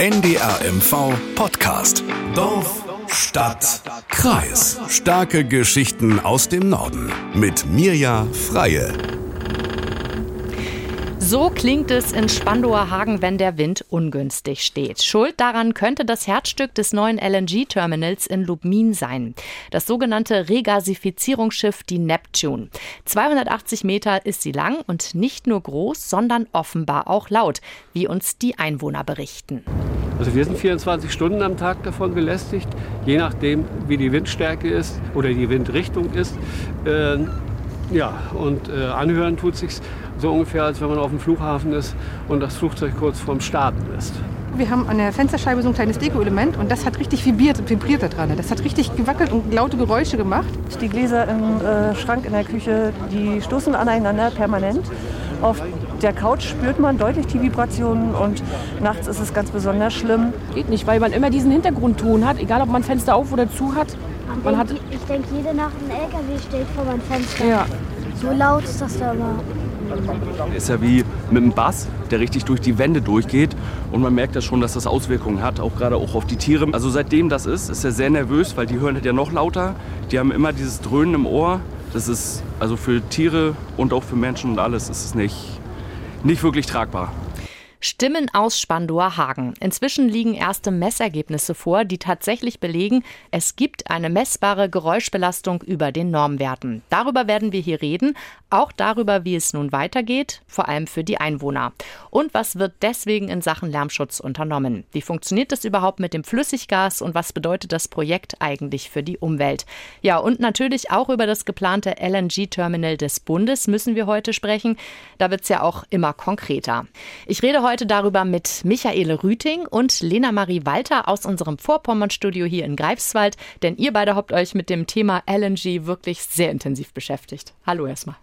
NDRMV Podcast. Dorf, Stadt, Kreis. Starke Geschichten aus dem Norden. Mit Mirja Freie. So klingt es in Spandauer Hagen, wenn der Wind ungünstig steht. Schuld daran könnte das Herzstück des neuen LNG-Terminals in Lubmin sein. Das sogenannte Regasifizierungsschiff, die Neptune. 280 Meter ist sie lang und nicht nur groß, sondern offenbar auch laut, wie uns die Einwohner berichten. Also wir sind 24 Stunden am Tag davon belästigt, je nachdem, wie die Windstärke ist oder die Windrichtung ist. Äh, ja, und äh, anhören tut sich so ungefähr, als wenn man auf dem Flughafen ist und das Flugzeug kurz vorm Starten ist. Wir haben an der Fensterscheibe so ein kleines Deko-Element und das hat richtig vibriert, vibriert da dran. Das hat richtig gewackelt und laute Geräusche gemacht. Die Gläser im äh, Schrank in der Küche, die stoßen aneinander permanent. Auf der Couch spürt man deutlich die Vibrationen und nachts ist es ganz besonders schlimm. Geht nicht, weil man immer diesen Hintergrundton hat, egal ob man Fenster auf oder zu hat. Man hat ich denke, jede Nacht ein LKW steht vor meinem Fenster. Ja. So laut ist das da immer. Ist ja wie mit einem Bass, der richtig durch die Wände durchgeht. Und man merkt ja schon, dass das Auswirkungen hat, auch gerade auch auf die Tiere. Also seitdem das ist, ist er sehr nervös, weil die hören halt ja noch lauter. Die haben immer dieses Dröhnen im Ohr. Das ist also für Tiere und auch für Menschen und alles ist es nicht, nicht wirklich tragbar. Stimmen aus Spandauer Hagen. Inzwischen liegen erste Messergebnisse vor, die tatsächlich belegen, es gibt eine messbare Geräuschbelastung über den Normwerten. Darüber werden wir hier reden, auch darüber, wie es nun weitergeht, vor allem für die Einwohner. Und was wird deswegen in Sachen Lärmschutz unternommen? Wie funktioniert das überhaupt mit dem Flüssiggas und was bedeutet das Projekt eigentlich für die Umwelt? Ja, und natürlich auch über das geplante LNG-Terminal des Bundes müssen wir heute sprechen. Da wird es ja auch immer konkreter. Ich rede heute heute darüber mit Michaele Rüting und Lena Marie Walter aus unserem Vorpommern-Studio hier in Greifswald, denn ihr beide habt euch mit dem Thema LNG wirklich sehr intensiv beschäftigt. Hallo erstmal.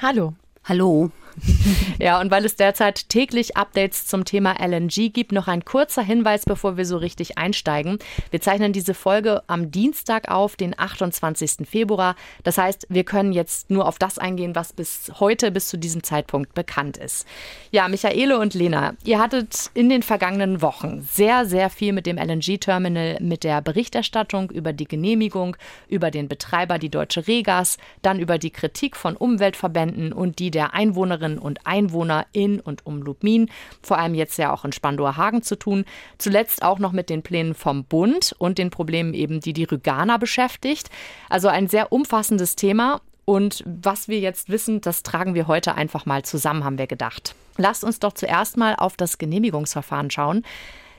Hallo. Hallo. Ja, und weil es derzeit täglich Updates zum Thema LNG gibt, noch ein kurzer Hinweis, bevor wir so richtig einsteigen. Wir zeichnen diese Folge am Dienstag auf, den 28. Februar. Das heißt, wir können jetzt nur auf das eingehen, was bis heute, bis zu diesem Zeitpunkt bekannt ist. Ja, Michaele und Lena, ihr hattet in den vergangenen Wochen sehr, sehr viel mit dem LNG-Terminal, mit der Berichterstattung über die Genehmigung, über den Betreiber, die Deutsche Regas, dann über die Kritik von Umweltverbänden und die der Einwohnerinnen Einwohnerinnen und Einwohner in und um Lubmin, vor allem jetzt ja auch in Spandauer Hagen zu tun. Zuletzt auch noch mit den Plänen vom Bund und den Problemen eben, die die Rüganer beschäftigt. Also ein sehr umfassendes Thema. Und was wir jetzt wissen, das tragen wir heute einfach mal zusammen, haben wir gedacht. Lasst uns doch zuerst mal auf das Genehmigungsverfahren schauen.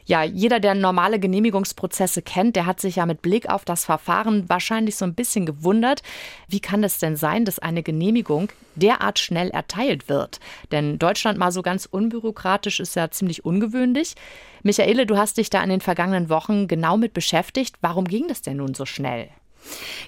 Ja, jeder, der normale Genehmigungsprozesse kennt, der hat sich ja mit Blick auf das Verfahren wahrscheinlich so ein bisschen gewundert. Wie kann es denn sein, dass eine Genehmigung derart schnell erteilt wird? Denn Deutschland mal so ganz unbürokratisch ist ja ziemlich ungewöhnlich. Michaele, du hast dich da in den vergangenen Wochen genau mit beschäftigt. Warum ging das denn nun so schnell?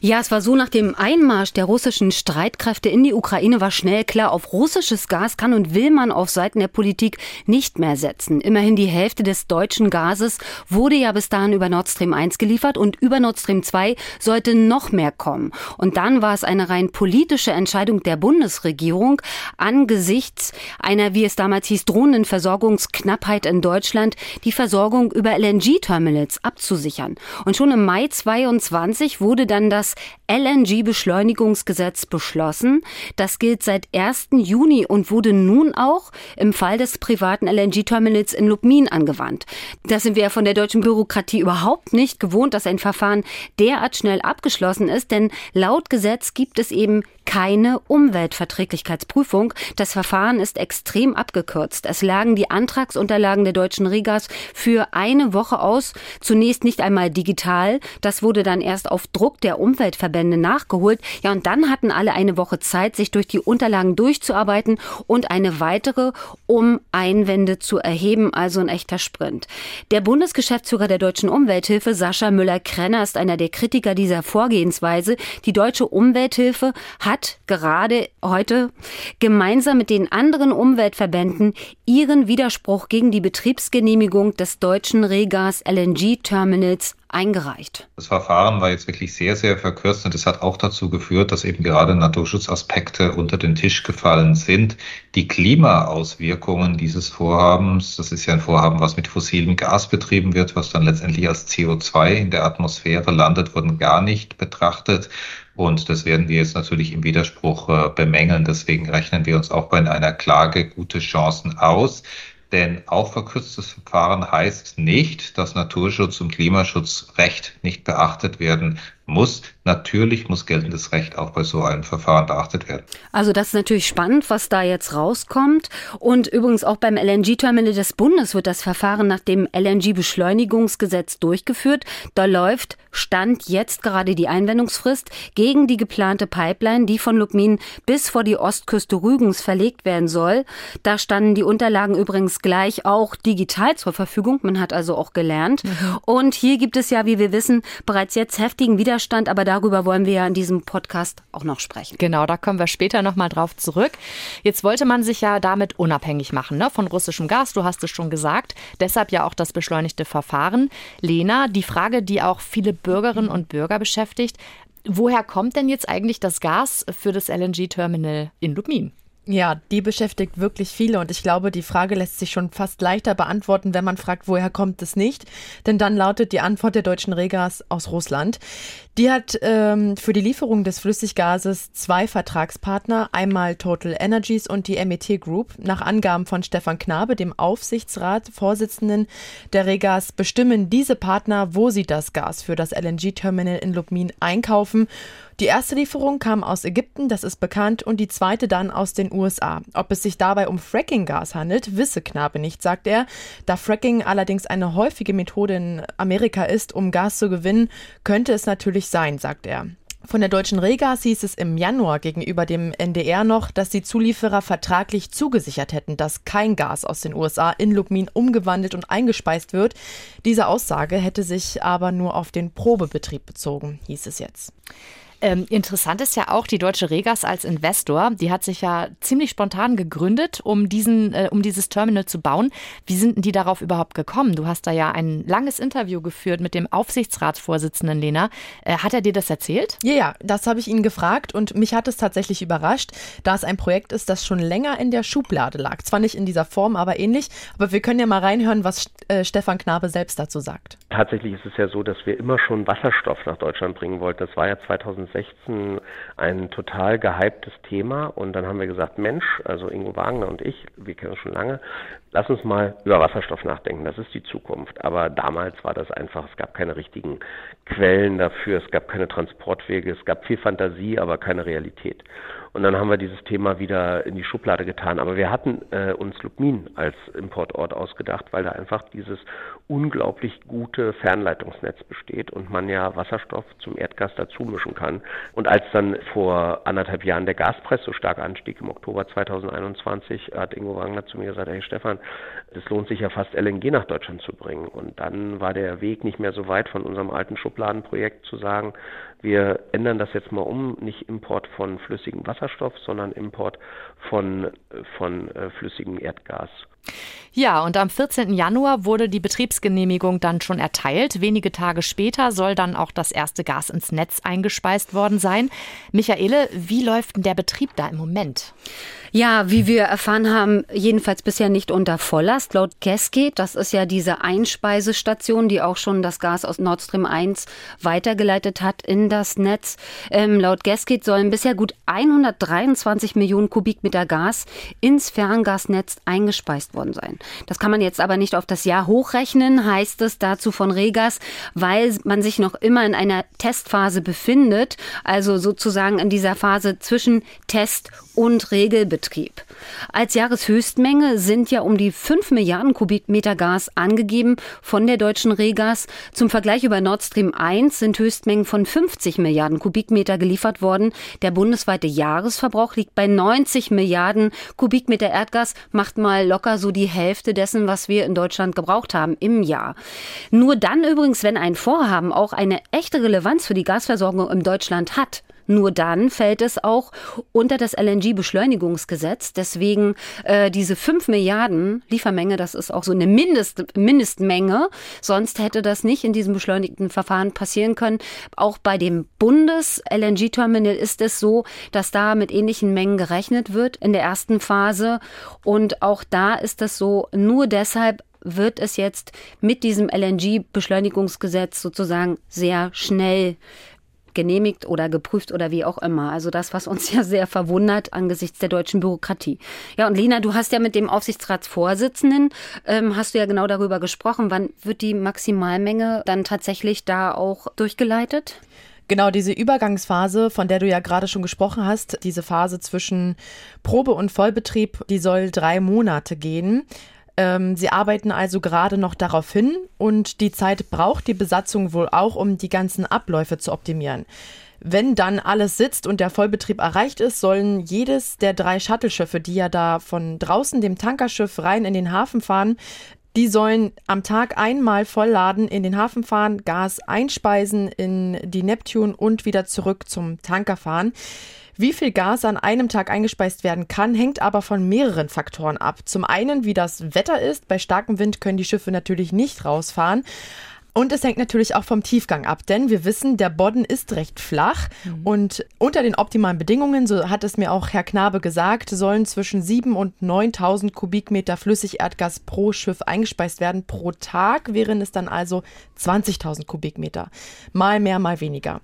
Ja, es war so, nach dem Einmarsch der russischen Streitkräfte in die Ukraine war schnell klar, auf russisches Gas kann und will man auf Seiten der Politik nicht mehr setzen. Immerhin die Hälfte des deutschen Gases wurde ja bis dahin über Nord Stream 1 geliefert und über Nord Stream 2 sollte noch mehr kommen. Und dann war es eine rein politische Entscheidung der Bundesregierung angesichts einer, wie es damals hieß, drohenden Versorgungsknappheit in Deutschland, die Versorgung über LNG-Terminals abzusichern. Und schon im Mai 22 wurde wurde dann das LNG-Beschleunigungsgesetz beschlossen. Das gilt seit 1. Juni und wurde nun auch im Fall des privaten LNG-Terminals in Lubmin angewandt. Das sind wir ja von der deutschen Bürokratie überhaupt nicht gewohnt, dass ein Verfahren derart schnell abgeschlossen ist, denn laut Gesetz gibt es eben keine Umweltverträglichkeitsprüfung. Das Verfahren ist extrem abgekürzt. Es lagen die Antragsunterlagen der deutschen Regas für eine Woche aus. Zunächst nicht einmal digital. Das wurde dann erst auf Druck der Umweltverbände nachgeholt. Ja, und dann hatten alle eine Woche Zeit, sich durch die Unterlagen durchzuarbeiten und eine weitere, um Einwände zu erheben. Also ein echter Sprint. Der Bundesgeschäftsführer der deutschen Umwelthilfe, Sascha Müller-Krenner, ist einer der Kritiker dieser Vorgehensweise. Die deutsche Umwelthilfe hat hat gerade heute gemeinsam mit den anderen Umweltverbänden ihren Widerspruch gegen die Betriebsgenehmigung des deutschen Regas LNG Terminals eingereicht. Das Verfahren war jetzt wirklich sehr, sehr verkürzt und es hat auch dazu geführt, dass eben gerade Naturschutzaspekte unter den Tisch gefallen sind. Die Klimaauswirkungen dieses Vorhabens, das ist ja ein Vorhaben, was mit fossilem Gas betrieben wird, was dann letztendlich als CO2 in der Atmosphäre landet, wurden gar nicht betrachtet. Und das werden wir jetzt natürlich im Widerspruch äh, bemängeln. Deswegen rechnen wir uns auch bei einer Klage gute Chancen aus. Denn auch verkürztes Verfahren heißt nicht, dass Naturschutz und Klimaschutzrecht nicht beachtet werden muss. Natürlich muss geltendes Recht auch bei so einem Verfahren beachtet werden. Also das ist natürlich spannend, was da jetzt rauskommt. Und übrigens auch beim LNG-Terminal des Bundes wird das Verfahren nach dem LNG-Beschleunigungsgesetz durchgeführt. Da läuft Stand jetzt gerade die Einwendungsfrist gegen die geplante Pipeline, die von Lubmin bis vor die Ostküste Rügens verlegt werden soll. Da standen die Unterlagen übrigens gleich auch digital zur Verfügung. Man hat also auch gelernt. Mhm. Und hier gibt es ja, wie wir wissen, bereits jetzt heftigen Widerstand Widerstand, aber darüber wollen wir ja in diesem Podcast auch noch sprechen. Genau, da kommen wir später nochmal drauf zurück. Jetzt wollte man sich ja damit unabhängig machen ne, von russischem Gas, du hast es schon gesagt. Deshalb ja auch das beschleunigte Verfahren. Lena, die Frage, die auch viele Bürgerinnen und Bürger beschäftigt, woher kommt denn jetzt eigentlich das Gas für das LNG-Terminal in Lubmin? Ja, die beschäftigt wirklich viele und ich glaube, die Frage lässt sich schon fast leichter beantworten, wenn man fragt, woher kommt es nicht? Denn dann lautet die Antwort der deutschen Regas aus Russland. Die hat ähm, für die Lieferung des Flüssiggases zwei Vertragspartner, einmal Total Energies und die MET Group. Nach Angaben von Stefan Knabe, dem Aufsichtsrat, Vorsitzenden der Regas, bestimmen diese Partner, wo sie das Gas für das LNG-Terminal in Lubmin einkaufen. Die erste Lieferung kam aus Ägypten, das ist bekannt, und die zweite dann aus den USA. Ob es sich dabei um Fracking-Gas handelt, wisse Knabe nicht, sagt er. Da Fracking allerdings eine häufige Methode in Amerika ist, um Gas zu gewinnen, könnte es natürlich sein, sagt er. Von der deutschen Regas hieß es im Januar gegenüber dem NDR noch, dass die Zulieferer vertraglich zugesichert hätten, dass kein Gas aus den USA in Lubmin umgewandelt und eingespeist wird. Diese Aussage hätte sich aber nur auf den Probebetrieb bezogen, hieß es jetzt. Ähm, interessant ist ja auch die Deutsche Regas als Investor. Die hat sich ja ziemlich spontan gegründet, um, diesen, äh, um dieses Terminal zu bauen. Wie sind denn die darauf überhaupt gekommen? Du hast da ja ein langes Interview geführt mit dem Aufsichtsratsvorsitzenden Lena. Äh, hat er dir das erzählt? Ja, ja, das habe ich ihn gefragt und mich hat es tatsächlich überrascht, da es ein Projekt ist, das schon länger in der Schublade lag. Zwar nicht in dieser Form, aber ähnlich. Aber wir können ja mal reinhören, was äh, Stefan Knabe selbst dazu sagt. Tatsächlich ist es ja so, dass wir immer schon Wasserstoff nach Deutschland bringen wollten. Das war ja 2006 2016 ein total gehyptes Thema und dann haben wir gesagt, Mensch, also Ingo Wagner und ich, wir kennen uns schon lange, lass uns mal über Wasserstoff nachdenken, das ist die Zukunft. Aber damals war das einfach, es gab keine richtigen Quellen dafür, es gab keine Transportwege, es gab viel Fantasie, aber keine Realität. Und dann haben wir dieses Thema wieder in die Schublade getan. Aber wir hatten äh, uns Lubmin als Importort ausgedacht, weil da einfach dieses unglaublich gute Fernleitungsnetz besteht und man ja Wasserstoff zum Erdgas dazu mischen kann. Und als dann vor anderthalb Jahren der Gaspreis so stark anstieg im Oktober 2021, hat Ingo Wagner zu mir gesagt, hey Stefan, es lohnt sich ja fast LNG nach Deutschland zu bringen. Und dann war der Weg nicht mehr so weit von unserem alten Schubladenprojekt zu sagen, wir ändern das jetzt mal um, nicht Import von flüssigem Wasserstoff, sondern Import von, von äh, flüssigem Erdgas. Ja, und am 14. Januar wurde die Betriebsgenehmigung dann schon erteilt. Wenige Tage später soll dann auch das erste Gas ins Netz eingespeist worden sein. Michaele, wie läuft denn der Betrieb da im Moment? Ja, wie wir erfahren haben, jedenfalls bisher nicht unter Volllast. Laut Gasgate, das ist ja diese Einspeisestation, die auch schon das Gas aus Nord Stream 1 weitergeleitet hat in das Netz. Ähm, laut Gasgate sollen bisher gut 123 Millionen Kubikmeter Gas ins Ferngasnetz eingespeist worden sein. Das kann man jetzt aber nicht auf das Jahr hochrechnen, heißt es dazu von Regas, weil man sich noch immer in einer Testphase befindet, also sozusagen in dieser Phase zwischen Test und Regelbetrieb. Als Jahreshöchstmenge sind ja um die 5 Milliarden Kubikmeter Gas angegeben von der deutschen Regas. Zum Vergleich über Nord Stream 1 sind Höchstmengen von 50 Milliarden Kubikmeter geliefert worden. Der bundesweite Jahresverbrauch liegt bei 90 Milliarden Kubikmeter Erdgas, macht mal locker so die Hälfte dessen, was wir in Deutschland gebraucht haben im Jahr. Nur dann übrigens, wenn ein Vorhaben auch eine echte Relevanz für die Gasversorgung in Deutschland hat, nur dann fällt es auch unter das LNG-Beschleunigungsgesetz. Deswegen äh, diese 5 Milliarden Liefermenge, das ist auch so eine Mindest, Mindestmenge. Sonst hätte das nicht in diesem beschleunigten Verfahren passieren können. Auch bei dem Bundes-LNG-Terminal ist es so, dass da mit ähnlichen Mengen gerechnet wird in der ersten Phase. Und auch da ist es so, nur deshalb wird es jetzt mit diesem LNG-Beschleunigungsgesetz sozusagen sehr schnell genehmigt oder geprüft oder wie auch immer. Also das, was uns ja sehr verwundert angesichts der deutschen Bürokratie. Ja, und Lena, du hast ja mit dem Aufsichtsratsvorsitzenden, ähm, hast du ja genau darüber gesprochen. Wann wird die Maximalmenge dann tatsächlich da auch durchgeleitet? Genau, diese Übergangsphase, von der du ja gerade schon gesprochen hast, diese Phase zwischen Probe- und Vollbetrieb, die soll drei Monate gehen. Ähm, sie arbeiten also gerade noch darauf hin und die Zeit braucht die Besatzung wohl auch, um die ganzen Abläufe zu optimieren. Wenn dann alles sitzt und der Vollbetrieb erreicht ist, sollen jedes der drei Shuttle-Schiffe, die ja da von draußen dem Tankerschiff rein in den Hafen fahren, die sollen am Tag einmal vollladen, in den Hafen fahren, Gas einspeisen in die Neptune und wieder zurück zum Tanker fahren. Wie viel Gas an einem Tag eingespeist werden kann, hängt aber von mehreren Faktoren ab. Zum einen, wie das Wetter ist. Bei starkem Wind können die Schiffe natürlich nicht rausfahren. Und es hängt natürlich auch vom Tiefgang ab, denn wir wissen, der Bodden ist recht flach mhm. und unter den optimalen Bedingungen, so hat es mir auch Herr Knabe gesagt, sollen zwischen 7 und 9.000 Kubikmeter Flüssigerdgas pro Schiff eingespeist werden. Pro Tag wären es dann also 20.000 Kubikmeter. Mal mehr, mal weniger.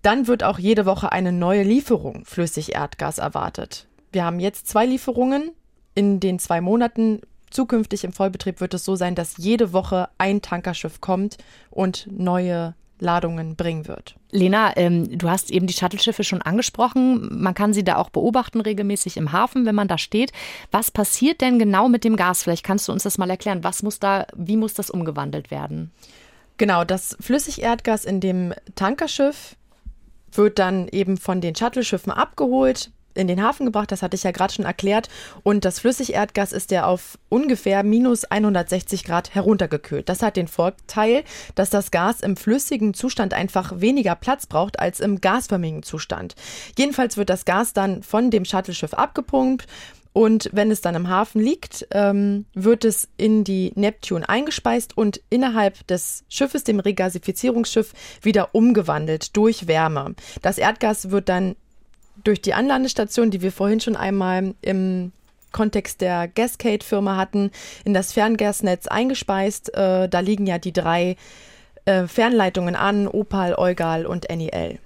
Dann wird auch jede Woche eine neue Lieferung Flüssigerdgas erwartet. Wir haben jetzt zwei Lieferungen. In den zwei Monaten zukünftig im Vollbetrieb wird es so sein, dass jede Woche ein Tankerschiff kommt und neue Ladungen bringen wird. Lena, ähm, du hast eben die Shuttle-Schiffe schon angesprochen. Man kann sie da auch beobachten regelmäßig im Hafen, wenn man da steht. Was passiert denn genau mit dem Gas? Vielleicht kannst du uns das mal erklären. Was muss da, wie muss das umgewandelt werden? Genau, das Flüssigerdgas in dem Tankerschiff wird dann eben von den Shuttle-Schiffen abgeholt, in den Hafen gebracht, das hatte ich ja gerade schon erklärt. Und das Flüssigerdgas ist ja auf ungefähr minus 160 Grad heruntergekühlt. Das hat den Vorteil, dass das Gas im flüssigen Zustand einfach weniger Platz braucht als im gasförmigen Zustand. Jedenfalls wird das Gas dann von dem Shuttleschiff abgepumpt und wenn es dann im Hafen liegt, ähm, wird es in die Neptune eingespeist und innerhalb des Schiffes, dem Regasifizierungsschiff, wieder umgewandelt durch Wärme. Das Erdgas wird dann durch die Anlandestation, die wir vorhin schon einmal im Kontext der Gascade-Firma hatten, in das Ferngasnetz eingespeist. Äh, da liegen ja die drei äh, Fernleitungen an, Opal, Eugal und NEL.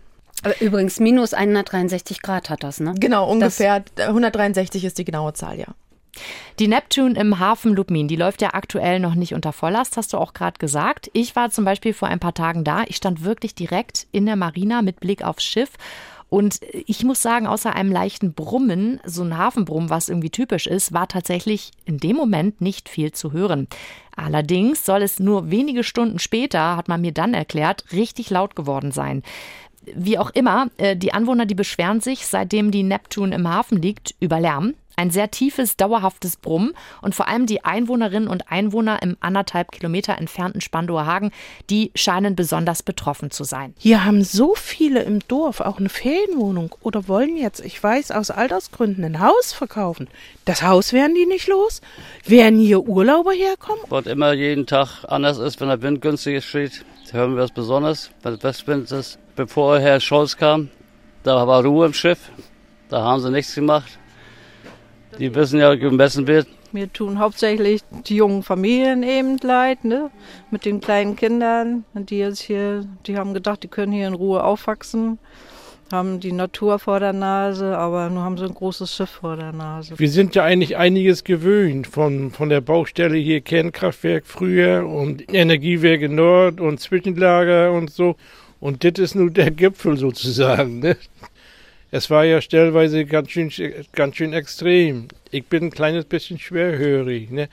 Aber übrigens, minus 163 Grad hat das, ne? Genau, ungefähr das 163 ist die genaue Zahl, ja. Die Neptune im Hafen Lubmin, die läuft ja aktuell noch nicht unter Volllast, hast du auch gerade gesagt. Ich war zum Beispiel vor ein paar Tagen da. Ich stand wirklich direkt in der Marina mit Blick aufs Schiff. Und ich muss sagen, außer einem leichten Brummen, so ein Hafenbrummen, was irgendwie typisch ist, war tatsächlich in dem Moment nicht viel zu hören. Allerdings soll es nur wenige Stunden später, hat man mir dann erklärt, richtig laut geworden sein. Wie auch immer, äh, die Anwohner, die beschweren sich, seitdem die Neptune im Hafen liegt, über Lärm. Ein sehr tiefes, dauerhaftes Brummen und vor allem die Einwohnerinnen und Einwohner im anderthalb Kilometer entfernten Spandower Hagen, die scheinen besonders betroffen zu sein. Hier haben so viele im Dorf auch eine Ferienwohnung oder wollen jetzt, ich weiß, aus Altersgründen ein Haus verkaufen. Das Haus werden die nicht los? Werden hier Urlauber herkommen? Was immer jeden Tag anders ist, wenn der Wind günstig steht, hören wir es besonders, weil Westwind ist. Bevor Herr Scholz kam, da war Ruhe im Schiff. Da haben sie nichts gemacht. Die wissen ja, gemessen wird. Mir tun hauptsächlich die jungen Familien eben leid, ne? Mit den kleinen Kindern, die jetzt hier, die haben gedacht, die können hier in Ruhe aufwachsen, haben die Natur vor der Nase, aber nur haben sie ein großes Schiff vor der Nase. Wir sind ja eigentlich einiges gewöhnt von, von der Baustelle hier, Kernkraftwerk früher und Energiewerke Nord und Zwischenlager und so. Und das ist nun der Gipfel sozusagen. Ne? Es war ja stellweise ganz schön, ganz schön extrem. Ich bin ein kleines bisschen schwerhörig, ne?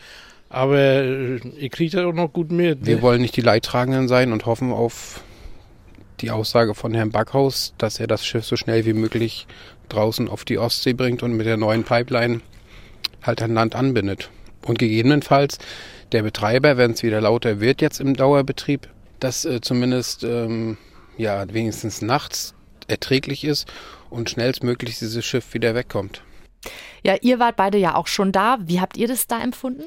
aber äh, ich kriege das auch noch gut mit. Ne? Wir wollen nicht die Leidtragenden sein und hoffen auf die Aussage von Herrn Backhaus, dass er das Schiff so schnell wie möglich draußen auf die Ostsee bringt und mit der neuen Pipeline halt an Land anbindet. Und gegebenenfalls der Betreiber, wenn es wieder lauter wird jetzt im Dauerbetrieb, dass äh, zumindest ähm, ja wenigstens nachts erträglich ist und schnellstmöglich dieses Schiff wieder wegkommt. Ja, ihr wart beide ja auch schon da. Wie habt ihr das da empfunden?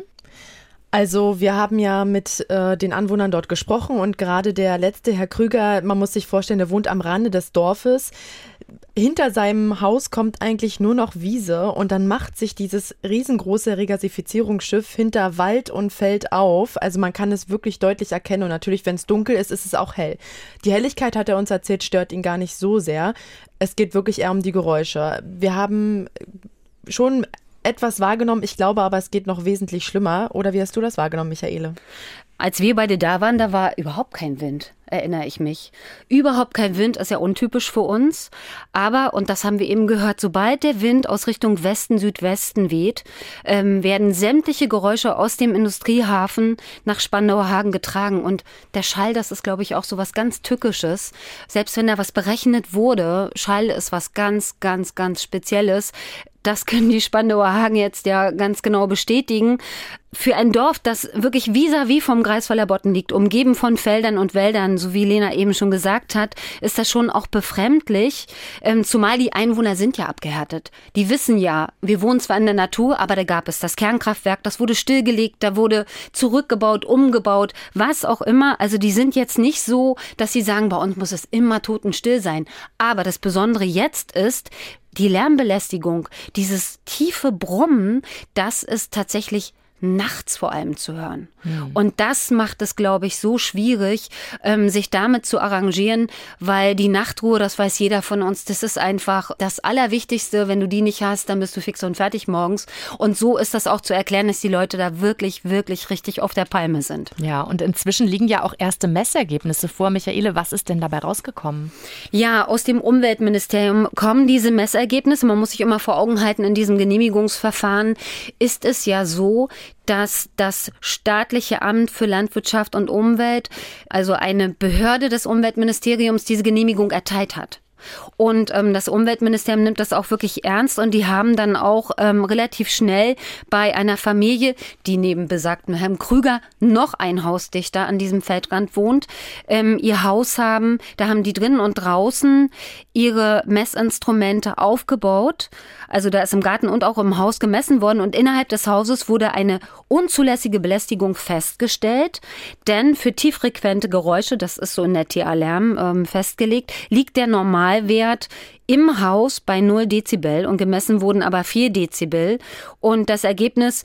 Also wir haben ja mit äh, den Anwohnern dort gesprochen und gerade der letzte Herr Krüger, man muss sich vorstellen, der wohnt am Rande des Dorfes. Hinter seinem Haus kommt eigentlich nur noch Wiese und dann macht sich dieses riesengroße Regasifizierungsschiff hinter Wald und Feld auf. Also man kann es wirklich deutlich erkennen und natürlich, wenn es dunkel ist, ist es auch hell. Die Helligkeit, hat er uns erzählt, stört ihn gar nicht so sehr. Es geht wirklich eher um die Geräusche. Wir haben schon etwas wahrgenommen. Ich glaube aber, es geht noch wesentlich schlimmer. Oder wie hast du das wahrgenommen, Michaele? Als wir beide da waren, da war überhaupt kein Wind, erinnere ich mich. Überhaupt kein Wind ist ja untypisch für uns. Aber, und das haben wir eben gehört, sobald der Wind aus Richtung Westen, Südwesten weht, ähm, werden sämtliche Geräusche aus dem Industriehafen nach Spandauer Hagen getragen. Und der Schall, das ist, glaube ich, auch so was ganz Tückisches. Selbst wenn da was berechnet wurde, Schall ist was ganz, ganz, ganz Spezielles. Das können die Spandauer Hagen jetzt ja ganz genau bestätigen. Für ein Dorf, das wirklich vis-à-vis vom Greifswalder Botten liegt, umgeben von Feldern und Wäldern, so wie Lena eben schon gesagt hat, ist das schon auch befremdlich. Ähm, zumal die Einwohner sind ja abgehärtet. Die wissen ja, wir wohnen zwar in der Natur, aber da gab es das Kernkraftwerk, das wurde stillgelegt, da wurde zurückgebaut, umgebaut, was auch immer. Also die sind jetzt nicht so, dass sie sagen, bei uns muss es immer totenstill sein. Aber das Besondere jetzt ist, die Lärmbelästigung, dieses tiefe Brummen, das ist tatsächlich nachts vor allem zu hören. Mhm. Und das macht es, glaube ich, so schwierig, ähm, sich damit zu arrangieren, weil die Nachtruhe, das weiß jeder von uns, das ist einfach das Allerwichtigste. Wenn du die nicht hast, dann bist du fix und fertig morgens. Und so ist das auch zu erklären, dass die Leute da wirklich, wirklich richtig auf der Palme sind. Ja, und inzwischen liegen ja auch erste Messergebnisse vor. Michaele, was ist denn dabei rausgekommen? Ja, aus dem Umweltministerium kommen diese Messergebnisse. Man muss sich immer vor Augen halten, in diesem Genehmigungsverfahren ist es ja so, dass das staatliche Amt für Landwirtschaft und Umwelt, also eine Behörde des Umweltministeriums, diese Genehmigung erteilt hat. Und ähm, das Umweltministerium nimmt das auch wirklich ernst und die haben dann auch ähm, relativ schnell bei einer Familie, die neben besagten Herrn Krüger noch ein Hausdichter an diesem Feldrand wohnt, ähm, ihr Haus haben. Da haben die drinnen und draußen ihre Messinstrumente aufgebaut. Also da ist im Garten und auch im Haus gemessen worden und innerhalb des Hauses wurde eine unzulässige Belästigung festgestellt. Denn für tieffrequente Geräusche, das ist so in der TA-Lärm ähm, festgelegt, liegt der Normalwert im Haus bei 0 Dezibel und gemessen wurden aber 4 Dezibel. Und das Ergebnis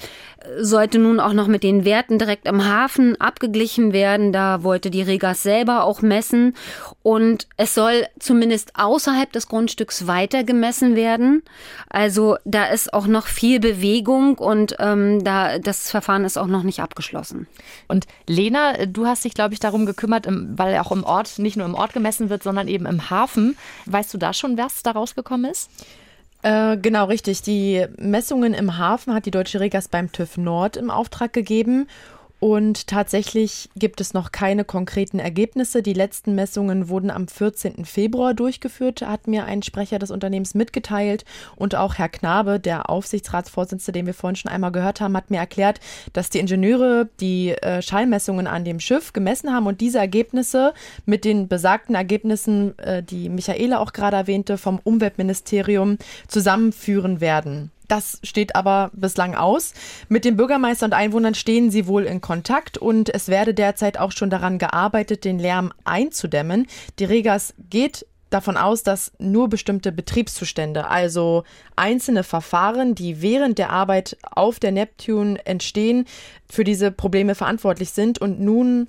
sollte nun auch noch mit den Werten direkt im Hafen abgeglichen werden. Da wollte die Regas selber auch messen. Und es soll zumindest außerhalb des Grundstücks weiter gemessen werden. Also da ist auch noch viel Bewegung und ähm, da das Verfahren ist auch noch nicht abgeschlossen. Und Lena, du hast dich, glaube ich, darum gekümmert, weil auch im Ort, nicht nur im Ort gemessen wird, sondern eben im Hafen. Weißt du da schon, was da rausgekommen ist? Äh, genau, richtig. Die Messungen im Hafen hat die Deutsche Regas beim TÜV Nord im Auftrag gegeben. Und tatsächlich gibt es noch keine konkreten Ergebnisse. Die letzten Messungen wurden am 14. Februar durchgeführt, hat mir ein Sprecher des Unternehmens mitgeteilt. Und auch Herr Knabe, der Aufsichtsratsvorsitzende, den wir vorhin schon einmal gehört haben, hat mir erklärt, dass die Ingenieure die äh, Schallmessungen an dem Schiff gemessen haben und diese Ergebnisse mit den besagten Ergebnissen, äh, die Michaela auch gerade erwähnte, vom Umweltministerium zusammenführen werden. Das steht aber bislang aus. Mit dem Bürgermeister und Einwohnern stehen sie wohl in Kontakt und es werde derzeit auch schon daran gearbeitet, den Lärm einzudämmen. Die Regas geht davon aus, dass nur bestimmte Betriebszustände, also einzelne Verfahren, die während der Arbeit auf der Neptune entstehen, für diese Probleme verantwortlich sind und nun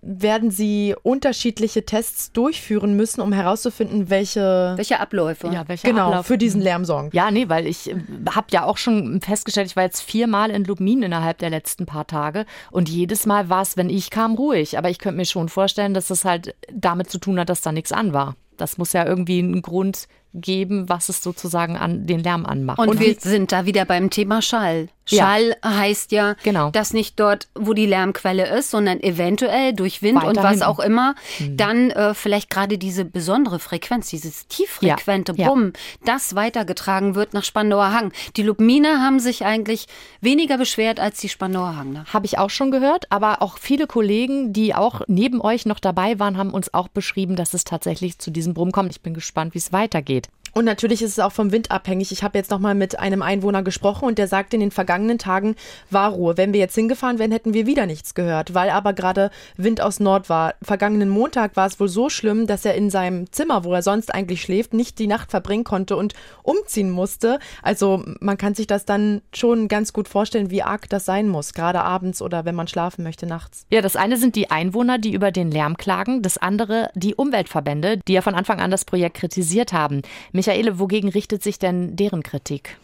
werden sie unterschiedliche Tests durchführen müssen, um herauszufinden, welche welche Abläufe ja, welche genau Abläufe. für diesen Lärm sorgen. Ja, nee, weil ich äh, habe ja auch schon festgestellt, ich war jetzt viermal in Lubmin innerhalb der letzten paar Tage und jedes Mal war es, wenn ich kam, ruhig. Aber ich könnte mir schon vorstellen, dass das halt damit zu tun hat, dass da nichts an war. Das muss ja irgendwie ein Grund geben, was es sozusagen an den Lärm anmacht. Und, und wir sind da wieder beim Thema Schall. Schall ja. heißt ja, genau. dass nicht dort, wo die Lärmquelle ist, sondern eventuell durch Wind Weiter und was hinten. auch immer, mhm. dann äh, vielleicht gerade diese besondere Frequenz, dieses tieffrequente ja. Bumm, ja. das weitergetragen wird nach Spandauer Hang. Die Lubminer haben sich eigentlich weniger beschwert als die Spandauer Hang. Ne? Habe ich auch schon gehört, aber auch viele Kollegen, die auch neben euch noch dabei waren, haben uns auch beschrieben, dass es tatsächlich zu diesem Brumm kommt. Ich bin gespannt, wie es weitergeht. steht. Und natürlich ist es auch vom Wind abhängig. Ich habe jetzt noch mal mit einem Einwohner gesprochen und der sagt, in den vergangenen Tagen war Ruhe. Wenn wir jetzt hingefahren wären, hätten wir wieder nichts gehört, weil aber gerade Wind aus Nord war. Vergangenen Montag war es wohl so schlimm, dass er in seinem Zimmer, wo er sonst eigentlich schläft, nicht die Nacht verbringen konnte und umziehen musste. Also man kann sich das dann schon ganz gut vorstellen, wie arg das sein muss, gerade abends oder wenn man schlafen möchte nachts. Ja, das eine sind die Einwohner, die über den Lärm klagen, das andere die Umweltverbände, die ja von Anfang an das Projekt kritisiert haben. Michaele, wogegen richtet sich denn deren Kritik?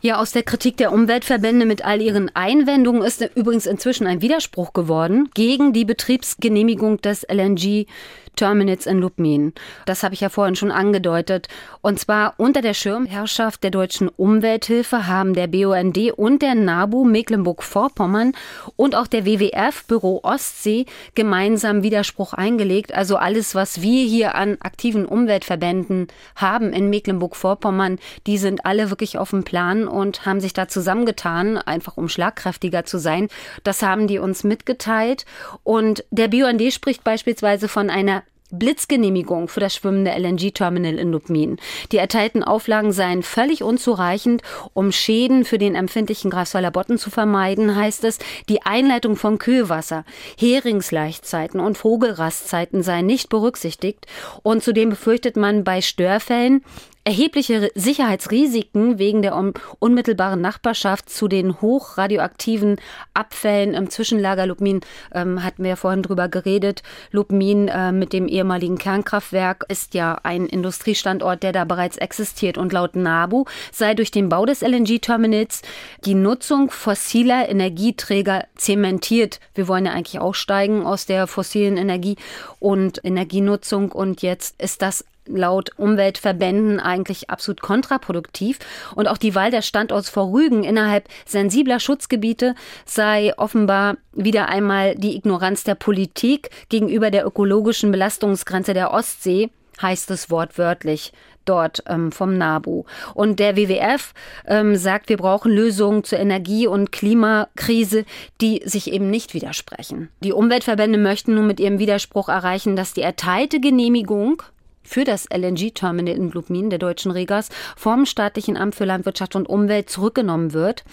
Ja, aus der Kritik der Umweltverbände mit all ihren Einwendungen ist übrigens inzwischen ein Widerspruch geworden gegen die Betriebsgenehmigung des LNG Terminals in Lubmin. Das habe ich ja vorhin schon angedeutet. Und zwar unter der Schirmherrschaft der deutschen Umwelthilfe haben der BUND und der NABU Mecklenburg-Vorpommern und auch der WWF Büro Ostsee gemeinsam Widerspruch eingelegt. Also alles, was wir hier an aktiven Umweltverbänden haben in Mecklenburg-Vorpommern, die sind alle wirklich auf dem Plan und haben sich da zusammengetan, einfach um schlagkräftiger zu sein. Das haben die uns mitgeteilt. Und der BUND spricht beispielsweise von einer Blitzgenehmigung für das schwimmende LNG-Terminal in Lubmin. Die erteilten Auflagen seien völlig unzureichend, um Schäden für den empfindlichen Greifswalder Botten zu vermeiden, heißt es. Die Einleitung von Kühlwasser, Heringsleichtzeiten und Vogelrastzeiten seien nicht berücksichtigt. Und zudem befürchtet man bei Störfällen erhebliche Sicherheitsrisiken wegen der unmittelbaren Nachbarschaft zu den hochradioaktiven Abfällen im Zwischenlager Lubmin ähm, hatten wir vorhin drüber geredet. Lubmin äh, mit dem ehemaligen Kernkraftwerk ist ja ein Industriestandort, der da bereits existiert und laut NABU sei durch den Bau des LNG-Terminals die Nutzung fossiler Energieträger zementiert. Wir wollen ja eigentlich aussteigen aus der fossilen Energie und Energienutzung und jetzt ist das laut Umweltverbänden eigentlich absolut kontraproduktiv. Und auch die Wahl des Standorts vor Rügen innerhalb sensibler Schutzgebiete sei offenbar wieder einmal die Ignoranz der Politik gegenüber der ökologischen Belastungsgrenze der Ostsee, heißt es wortwörtlich dort ähm, vom NABU. Und der WWF ähm, sagt, wir brauchen Lösungen zur Energie- und Klimakrise, die sich eben nicht widersprechen. Die Umweltverbände möchten nun mit ihrem Widerspruch erreichen, dass die erteilte Genehmigung für das LNG-Terminal in Lubmin der deutschen Regas vom staatlichen Amt für Landwirtschaft und Umwelt zurückgenommen wird.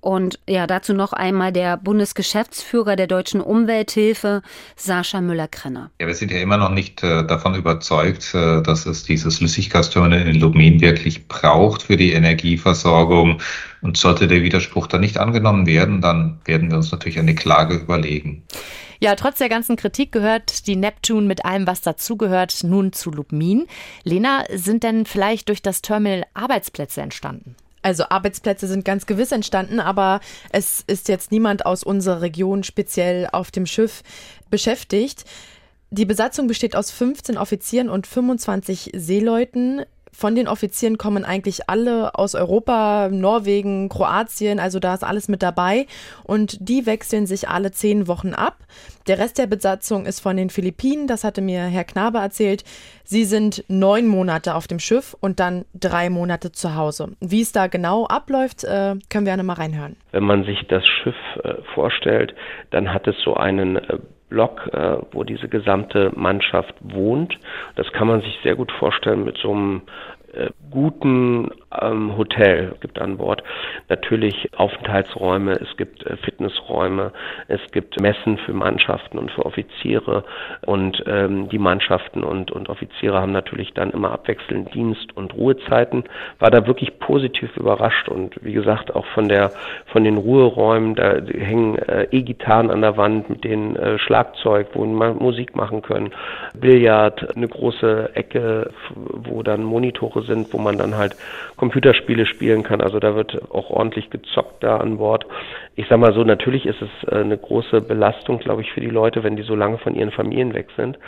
Und ja, dazu noch einmal der Bundesgeschäftsführer der Deutschen Umwelthilfe, Sascha Müller-Krenner. Ja, wir sind ja immer noch nicht äh, davon überzeugt, äh, dass es dieses Flüssiggasterminal in Lubmin wirklich braucht für die Energieversorgung. Und sollte der Widerspruch dann nicht angenommen werden, dann werden wir uns natürlich eine Klage überlegen. Ja, trotz der ganzen Kritik gehört die Neptune mit allem, was dazugehört, nun zu Lubmin. Lena, sind denn vielleicht durch das Terminal Arbeitsplätze entstanden? Also Arbeitsplätze sind ganz gewiss entstanden, aber es ist jetzt niemand aus unserer Region speziell auf dem Schiff beschäftigt. Die Besatzung besteht aus 15 Offizieren und 25 Seeleuten. Von den Offizieren kommen eigentlich alle aus Europa, Norwegen, Kroatien, also da ist alles mit dabei. Und die wechseln sich alle zehn Wochen ab. Der Rest der Besatzung ist von den Philippinen, das hatte mir Herr Knabe erzählt. Sie sind neun Monate auf dem Schiff und dann drei Monate zu Hause. Wie es da genau abläuft, äh, können wir ja mal reinhören. Wenn man sich das Schiff äh, vorstellt, dann hat es so einen äh, Block, äh, wo diese gesamte Mannschaft wohnt. Das kann man sich sehr gut vorstellen mit so einem äh, guten ähm, Hotel gibt an Bord. Natürlich Aufenthaltsräume, es gibt äh, Fitnessräume, es gibt Messen für Mannschaften und für Offiziere. Und ähm, die Mannschaften und, und Offiziere haben natürlich dann immer abwechselnd Dienst- und Ruhezeiten. War da wirklich positiv überrascht und wie gesagt auch von der von den Ruheräumen, da hängen äh, E-Gitarren an der Wand mit den äh, Schlagzeug, wo man Musik machen können, Billard, eine große Ecke, wo dann Monitore sind, wo man dann halt Computerspiele spielen kann. Also da wird auch ordentlich gezockt da an Bord. Ich sag mal so, natürlich ist es äh, eine große Belastung, glaube ich, für die Leute, wenn die so lange von ihren Familien weg sind.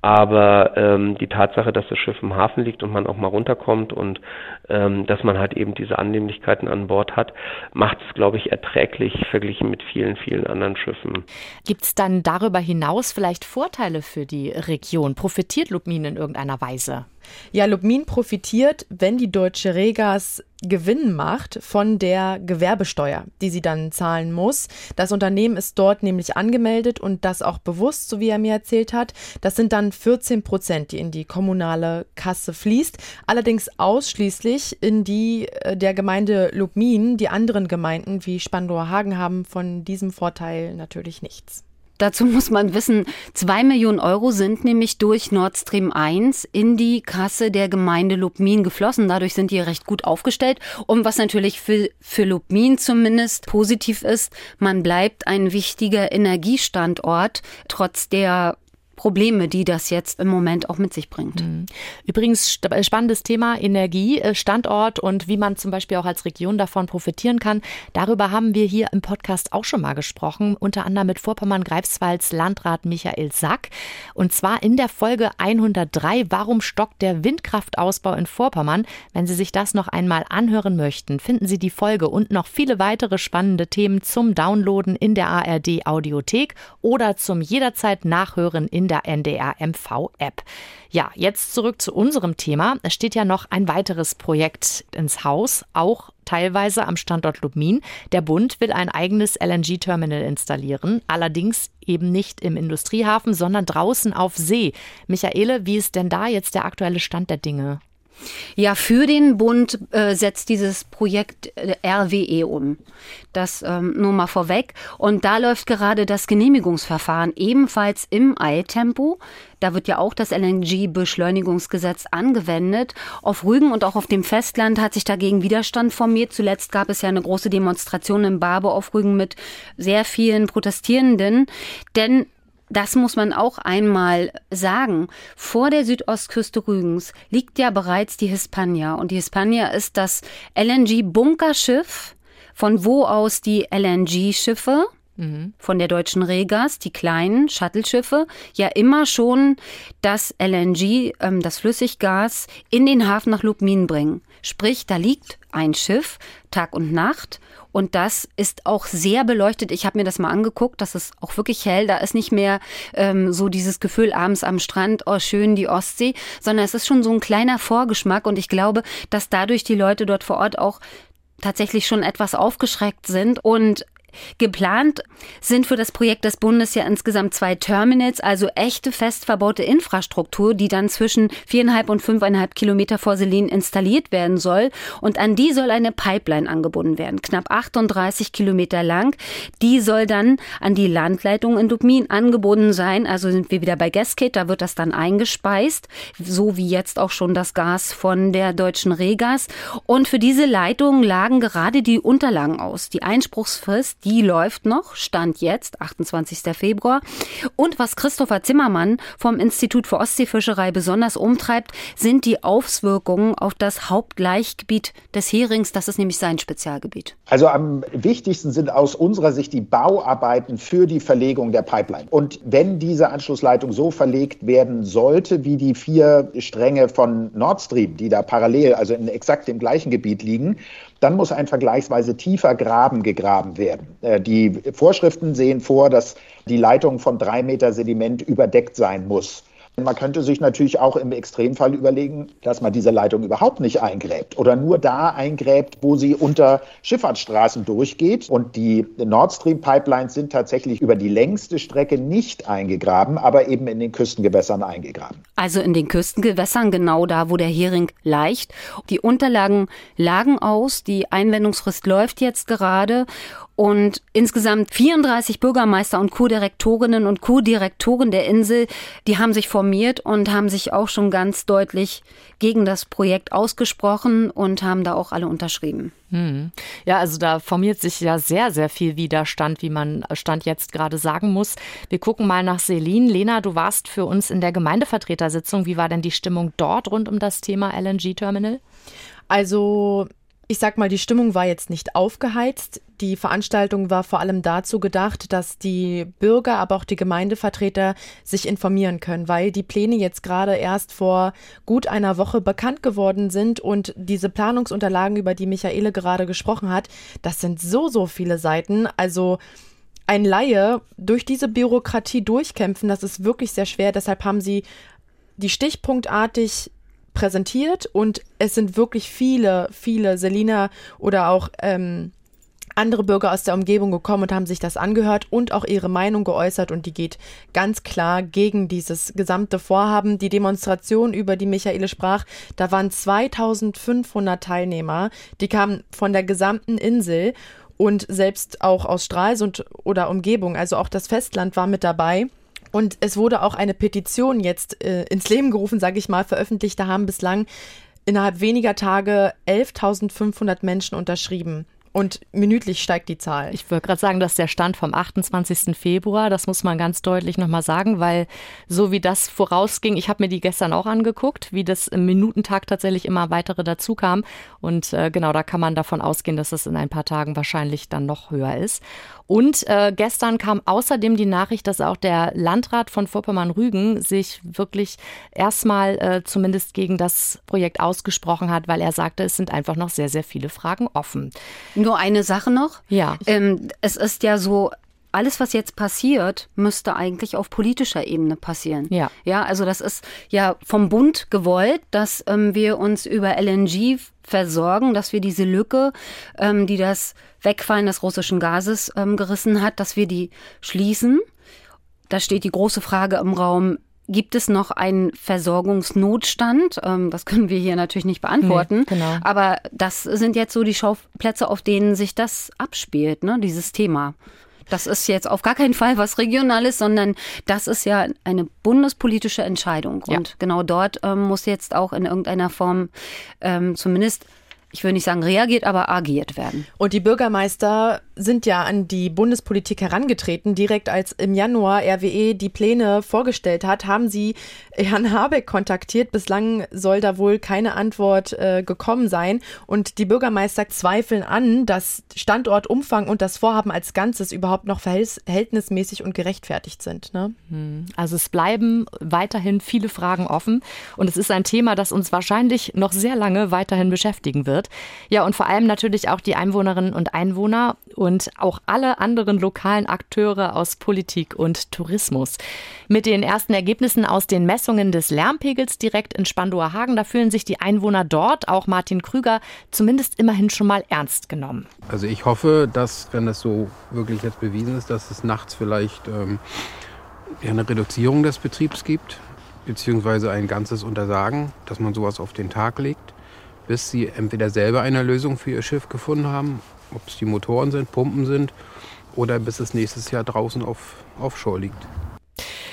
Aber ähm, die Tatsache, dass das Schiff im Hafen liegt und man auch mal runterkommt und ähm, dass man halt eben diese Annehmlichkeiten an Bord hat, macht es, glaube ich, erträglich verglichen mit vielen, vielen anderen Schiffen. Gibt es dann darüber hinaus vielleicht Vorteile für die Region? Profitiert Lubmin in irgendeiner Weise? Ja, Lubmin profitiert, wenn die deutsche Regas Gewinn macht von der Gewerbesteuer, die sie dann zahlen muss. Das Unternehmen ist dort nämlich angemeldet und das auch bewusst, so wie er mir erzählt hat. Das sind dann 14 Prozent, die in die kommunale Kasse fließt. Allerdings ausschließlich in die äh, der Gemeinde Lubmin. Die anderen Gemeinden wie Spandauer Hagen haben von diesem Vorteil natürlich nichts. Dazu muss man wissen, zwei Millionen Euro sind nämlich durch Nord Stream 1 in die Kasse der Gemeinde Lubmin geflossen. Dadurch sind die recht gut aufgestellt. Und was natürlich für, für Lubmin zumindest positiv ist, man bleibt ein wichtiger Energiestandort, trotz der Probleme, die das jetzt im Moment auch mit sich bringt. Mhm. Übrigens äh, spannendes Thema Energie, äh, Standort und wie man zum Beispiel auch als Region davon profitieren kann. Darüber haben wir hier im Podcast auch schon mal gesprochen, unter anderem mit Vorpommern-Greifswalds Landrat Michael Sack. Und zwar in der Folge 103, warum stockt der Windkraftausbau in Vorpommern? Wenn Sie sich das noch einmal anhören möchten, finden Sie die Folge und noch viele weitere spannende Themen zum Downloaden in der ARD Audiothek oder zum jederzeit Nachhören in der NDR-MV-App. Ja, jetzt zurück zu unserem Thema. Es steht ja noch ein weiteres Projekt ins Haus, auch teilweise am Standort Lubmin. Der Bund will ein eigenes LNG-Terminal installieren, allerdings eben nicht im Industriehafen, sondern draußen auf See. Michaele, wie ist denn da jetzt der aktuelle Stand der Dinge? Ja, für den Bund äh, setzt dieses Projekt äh, RWE um. Das ähm, nur mal vorweg. Und da läuft gerade das Genehmigungsverfahren ebenfalls im Eiltempo. Da wird ja auch das LNG-Beschleunigungsgesetz angewendet. Auf Rügen und auch auf dem Festland hat sich dagegen Widerstand formiert. Zuletzt gab es ja eine große Demonstration in Barbe auf Rügen mit sehr vielen Protestierenden. Denn das muss man auch einmal sagen. Vor der Südostküste Rügens liegt ja bereits die Hispania. Und die Hispania ist das LNG-Bunkerschiff, von wo aus die LNG-Schiffe mhm. von der deutschen Regas, die kleinen Shuttle-Schiffe, ja immer schon das LNG, ähm, das Flüssiggas, in den Hafen nach Lubmin bringen. Sprich, da liegt ein Schiff Tag und Nacht und das ist auch sehr beleuchtet. Ich habe mir das mal angeguckt. Das ist auch wirklich hell. Da ist nicht mehr ähm, so dieses Gefühl abends am Strand, oh schön die Ostsee, sondern es ist schon so ein kleiner Vorgeschmack. Und ich glaube, dass dadurch die Leute dort vor Ort auch tatsächlich schon etwas aufgeschreckt sind und Geplant sind für das Projekt des Bundes ja insgesamt zwei Terminals, also echte fest verbaute Infrastruktur, die dann zwischen viereinhalb und fünfeinhalb Kilometer vor Selin installiert werden soll. Und an die soll eine Pipeline angebunden werden, knapp 38 Kilometer lang. Die soll dann an die Landleitung in Dubmin angebunden sein. Also sind wir wieder bei Gascade, da wird das dann eingespeist, so wie jetzt auch schon das Gas von der deutschen Regas. Und für diese Leitung lagen gerade die Unterlagen aus. Die Einspruchsfrist, die läuft noch, Stand jetzt, 28. Februar. Und was Christopher Zimmermann vom Institut für Ostseefischerei besonders umtreibt, sind die Auswirkungen auf das Hauptgleichgebiet des Herings. Das ist nämlich sein Spezialgebiet. Also am wichtigsten sind aus unserer Sicht die Bauarbeiten für die Verlegung der Pipeline. Und wenn diese Anschlussleitung so verlegt werden sollte, wie die vier Stränge von Nord Stream, die da parallel, also in exakt dem gleichen Gebiet liegen, dann muss ein vergleichsweise tiefer Graben gegraben werden. Äh, die Vorschriften sehen vor, dass die Leitung von drei Meter Sediment überdeckt sein muss. Man könnte sich natürlich auch im Extremfall überlegen, dass man diese Leitung überhaupt nicht eingräbt oder nur da eingräbt, wo sie unter Schifffahrtsstraßen durchgeht. Und die Nord Stream Pipelines sind tatsächlich über die längste Strecke nicht eingegraben, aber eben in den Küstengewässern eingegraben. Also in den Küstengewässern, genau da, wo der Hering leicht. Die Unterlagen lagen aus, die Einwendungsfrist läuft jetzt gerade und insgesamt 34 Bürgermeister und Co-Direktorinnen und Co-Direktoren der Insel, die haben sich formiert und haben sich auch schon ganz deutlich gegen das Projekt ausgesprochen und haben da auch alle unterschrieben. Hm. Ja, also da formiert sich ja sehr, sehr viel Widerstand, wie man Stand jetzt gerade sagen muss. Wir gucken mal nach Selin. Lena, du warst für uns in der Gemeindevertretersitzung. Wie war denn die Stimmung dort rund um das Thema LNG-Terminal? Also ich sag mal, die Stimmung war jetzt nicht aufgeheizt. Die Veranstaltung war vor allem dazu gedacht, dass die Bürger, aber auch die Gemeindevertreter sich informieren können, weil die Pläne jetzt gerade erst vor gut einer Woche bekannt geworden sind und diese Planungsunterlagen, über die Michaele gerade gesprochen hat, das sind so, so viele Seiten. Also ein Laie durch diese Bürokratie durchkämpfen, das ist wirklich sehr schwer. Deshalb haben sie die stichpunktartig präsentiert und es sind wirklich viele, viele Selina oder auch ähm, andere Bürger aus der Umgebung gekommen und haben sich das angehört und auch ihre Meinung geäußert und die geht ganz klar gegen dieses gesamte Vorhaben. Die Demonstration, über die Michaele sprach, da waren 2500 Teilnehmer, die kamen von der gesamten Insel und selbst auch aus Stralsund oder Umgebung, also auch das Festland war mit dabei. Und es wurde auch eine Petition jetzt äh, ins Leben gerufen, sage ich mal, veröffentlicht. Da haben bislang innerhalb weniger Tage 11.500 Menschen unterschrieben. Und minütlich steigt die Zahl. Ich würde gerade sagen, das ist der Stand vom 28. Februar. Das muss man ganz deutlich nochmal sagen, weil so wie das vorausging, ich habe mir die gestern auch angeguckt, wie das im Minutentag tatsächlich immer weitere dazu kam. Und äh, genau, da kann man davon ausgehen, dass es in ein paar Tagen wahrscheinlich dann noch höher ist. Und äh, gestern kam außerdem die Nachricht, dass auch der Landrat von Vorpommern-Rügen sich wirklich erstmal äh, zumindest gegen das Projekt ausgesprochen hat, weil er sagte, es sind einfach noch sehr, sehr viele Fragen offen. Nur eine Sache noch. Ja. Ähm, es ist ja so, alles, was jetzt passiert, müsste eigentlich auf politischer Ebene passieren. Ja. Ja, also das ist ja vom Bund gewollt, dass ähm, wir uns über LNG versorgen, dass wir diese Lücke, ähm, die das Wegfallen des russischen Gases ähm, gerissen hat, dass wir die schließen. Da steht die große Frage im Raum, Gibt es noch einen Versorgungsnotstand? Ähm, das können wir hier natürlich nicht beantworten. Nee, genau. Aber das sind jetzt so die Schauplätze, auf denen sich das abspielt, ne, dieses Thema. Das ist jetzt auf gar keinen Fall was Regionales, sondern das ist ja eine bundespolitische Entscheidung. Ja. Und genau dort ähm, muss jetzt auch in irgendeiner Form ähm, zumindest ich will nicht sagen reagiert, aber agiert werden. Und die Bürgermeister sind ja an die Bundespolitik herangetreten. Direkt als im Januar RWE die Pläne vorgestellt hat, haben sie Herrn Habeck kontaktiert. Bislang soll da wohl keine Antwort äh, gekommen sein. Und die Bürgermeister zweifeln an, dass Standortumfang und das Vorhaben als Ganzes überhaupt noch verhältnismäßig und gerechtfertigt sind. Ne? Hm. Also es bleiben weiterhin viele Fragen offen. Und es ist ein Thema, das uns wahrscheinlich noch sehr lange weiterhin beschäftigen wird. Ja, und vor allem natürlich auch die Einwohnerinnen und Einwohner und auch alle anderen lokalen Akteure aus Politik und Tourismus. Mit den ersten Ergebnissen aus den Messungen des Lärmpegels direkt in Spandauer Hagen, da fühlen sich die Einwohner dort, auch Martin Krüger, zumindest immerhin schon mal ernst genommen. Also ich hoffe, dass, wenn das so wirklich jetzt bewiesen ist, dass es nachts vielleicht ähm, eine Reduzierung des Betriebs gibt, beziehungsweise ein ganzes Untersagen, dass man sowas auf den Tag legt bis sie entweder selber eine Lösung für ihr Schiff gefunden haben, ob es die Motoren sind, Pumpen sind, oder bis es nächstes Jahr draußen auf Offshore liegt.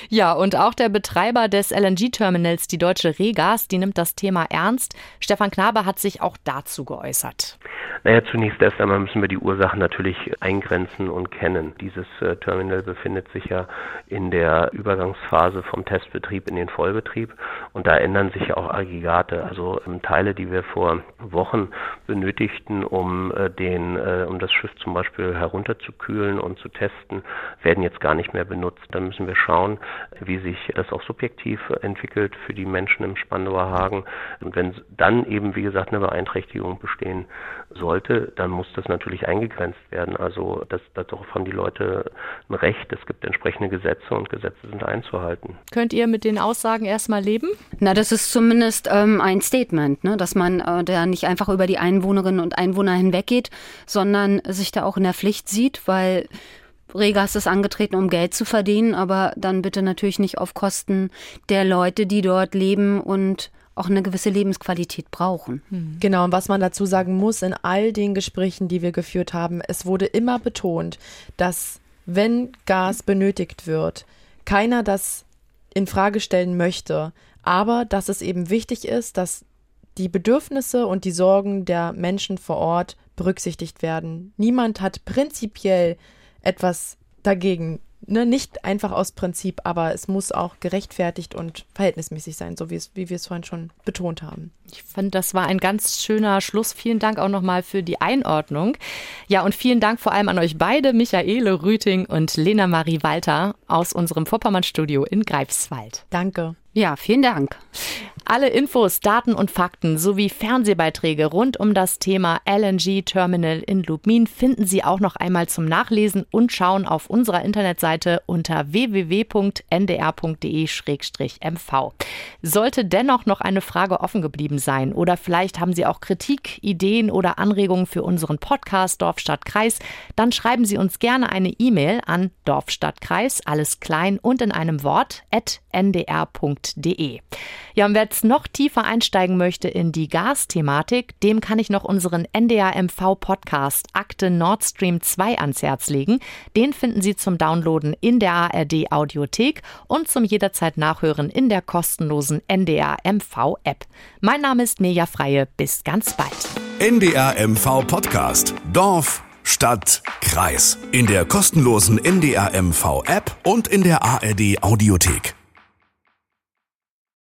Ja, und auch der Betreiber des LNG-Terminals, die deutsche Regas, die nimmt das Thema ernst. Stefan Knabe hat sich auch dazu geäußert. Naja, zunächst erst einmal müssen wir die Ursachen natürlich eingrenzen und kennen. Dieses äh, Terminal befindet sich ja in der Übergangsphase vom Testbetrieb in den Vollbetrieb und da ändern sich ja auch Aggregate, also ähm, Teile, die wir vor Wochen benötigten, um äh, den, äh, um das Schiff zum Beispiel herunterzukühlen und zu testen, werden jetzt gar nicht mehr benutzt. Da müssen wir schauen, wie sich das auch subjektiv entwickelt für die Menschen im Spandauer Hagen. Und wenn dann eben, wie gesagt, eine Beeinträchtigung bestehen soll, sollte, dann muss das natürlich eingegrenzt werden. Also das, darauf haben die Leute ein Recht. Es gibt entsprechende Gesetze und Gesetze sind einzuhalten. Könnt ihr mit den Aussagen erstmal leben? Na, das ist zumindest ähm, ein Statement, ne? dass man äh, da nicht einfach über die Einwohnerinnen und Einwohner hinweggeht, sondern sich da auch in der Pflicht sieht, weil Regas ist angetreten, um Geld zu verdienen, aber dann bitte natürlich nicht auf Kosten der Leute, die dort leben und auch eine gewisse Lebensqualität brauchen. Hm. Genau, und was man dazu sagen muss, in all den Gesprächen, die wir geführt haben, es wurde immer betont, dass wenn Gas benötigt wird, keiner das in Frage stellen möchte, aber dass es eben wichtig ist, dass die Bedürfnisse und die Sorgen der Menschen vor Ort berücksichtigt werden. Niemand hat prinzipiell etwas dagegen, ne, nicht einfach aus Prinzip, aber es muss auch gerechtfertigt und verhältnismäßig sein, so wie, es, wie wir es vorhin schon betont haben. Ich fand, das war ein ganz schöner Schluss. Vielen Dank auch nochmal für die Einordnung. Ja, und vielen Dank vor allem an euch beide, Michaele Rüting und Lena Marie Walter aus unserem Vorpommern-Studio in Greifswald. Danke. Ja, vielen Dank. Alle Infos, Daten und Fakten sowie Fernsehbeiträge rund um das Thema LNG Terminal in Lubmin finden Sie auch noch einmal zum Nachlesen und Schauen auf unserer Internetseite unter www.ndr.de-mv. Sollte dennoch noch eine Frage offen geblieben sein oder vielleicht haben Sie auch Kritik, Ideen oder Anregungen für unseren Podcast Dorf Stadt Kreis, dann schreiben Sie uns gerne eine E-Mail an Dorfstadtkreis, alles klein und in einem Wort, at ndr.de. Ja, und wer jetzt noch tiefer einsteigen möchte in die Gasthematik, dem kann ich noch unseren NDR-MV-Podcast Akte Nord Stream 2 ans Herz legen. Den finden Sie zum Downloaden in der ARD Audiothek und zum jederzeit Nachhören in der kostenlosen NDR MV App. Mein Name ist Mirja Freie. Bis ganz bald. NDR MV Podcast. Dorf, Stadt, Kreis. In der kostenlosen NDR MV App und in der ARD Audiothek.